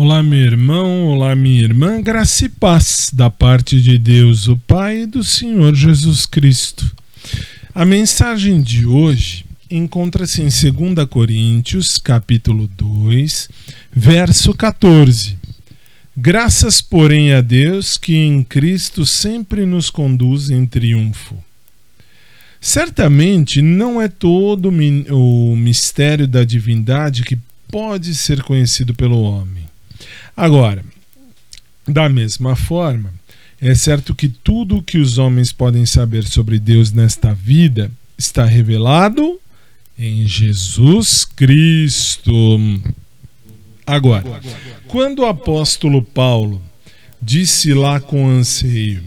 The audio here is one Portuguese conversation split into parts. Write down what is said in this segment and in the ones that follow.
Olá, meu irmão, olá, minha irmã, graça e paz da parte de Deus, o Pai e do Senhor Jesus Cristo. A mensagem de hoje encontra-se em 2 Coríntios, capítulo 2, verso 14. Graças, porém, a Deus que em Cristo sempre nos conduz em triunfo. Certamente não é todo o mistério da divindade que pode ser conhecido pelo homem. Agora, da mesma forma, é certo que tudo o que os homens podem saber sobre Deus nesta vida está revelado em Jesus Cristo. Agora, quando o apóstolo Paulo disse lá com anseio,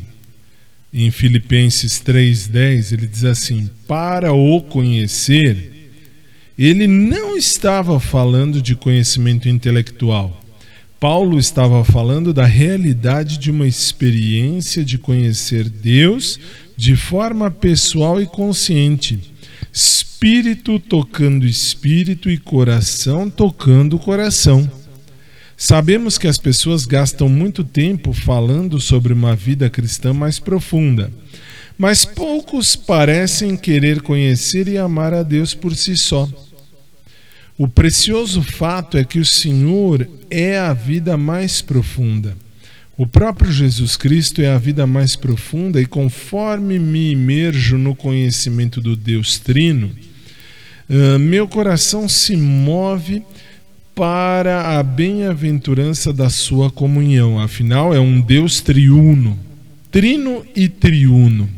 em Filipenses 3,10, ele diz assim: Para o conhecer, ele não estava falando de conhecimento intelectual Paulo estava falando da realidade de uma experiência de conhecer Deus de forma pessoal e consciente. Espírito tocando espírito e coração tocando coração. Sabemos que as pessoas gastam muito tempo falando sobre uma vida cristã mais profunda, mas poucos parecem querer conhecer e amar a Deus por si só. O precioso fato é que o Senhor é a vida mais profunda. O próprio Jesus Cristo é a vida mais profunda, e conforme me imerjo no conhecimento do Deus Trino, uh, meu coração se move para a bem-aventurança da sua comunhão. Afinal, é um Deus triuno, trino e triuno.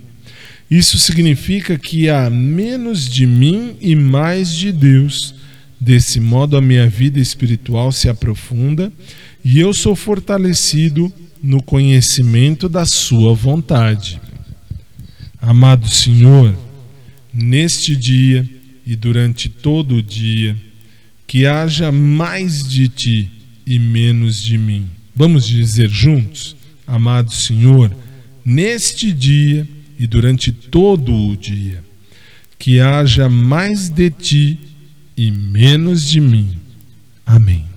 Isso significa que há menos de mim e mais de Deus Desse modo, a minha vida espiritual se aprofunda e eu sou fortalecido no conhecimento da Sua vontade. Amado Senhor, neste dia e durante todo o dia, que haja mais de Ti e menos de mim. Vamos dizer juntos, amado Senhor, neste dia e durante todo o dia, que haja mais de Ti e menos de mim. Amém.